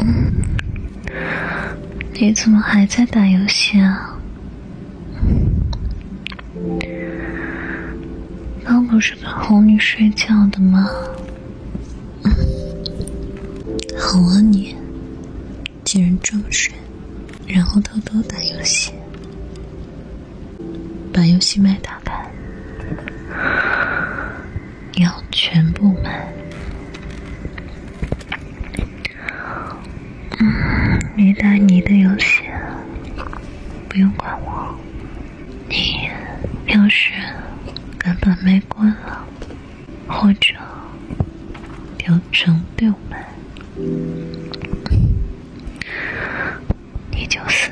嗯你怎么还在打游戏啊？刚不是跟哄你睡觉的吗？好啊你，竟然装睡，然后偷偷打游戏，把游戏麦打开，要全部买。回答你的游戏，不用管我。你要是根本没关了，或者调成六麦，你就死。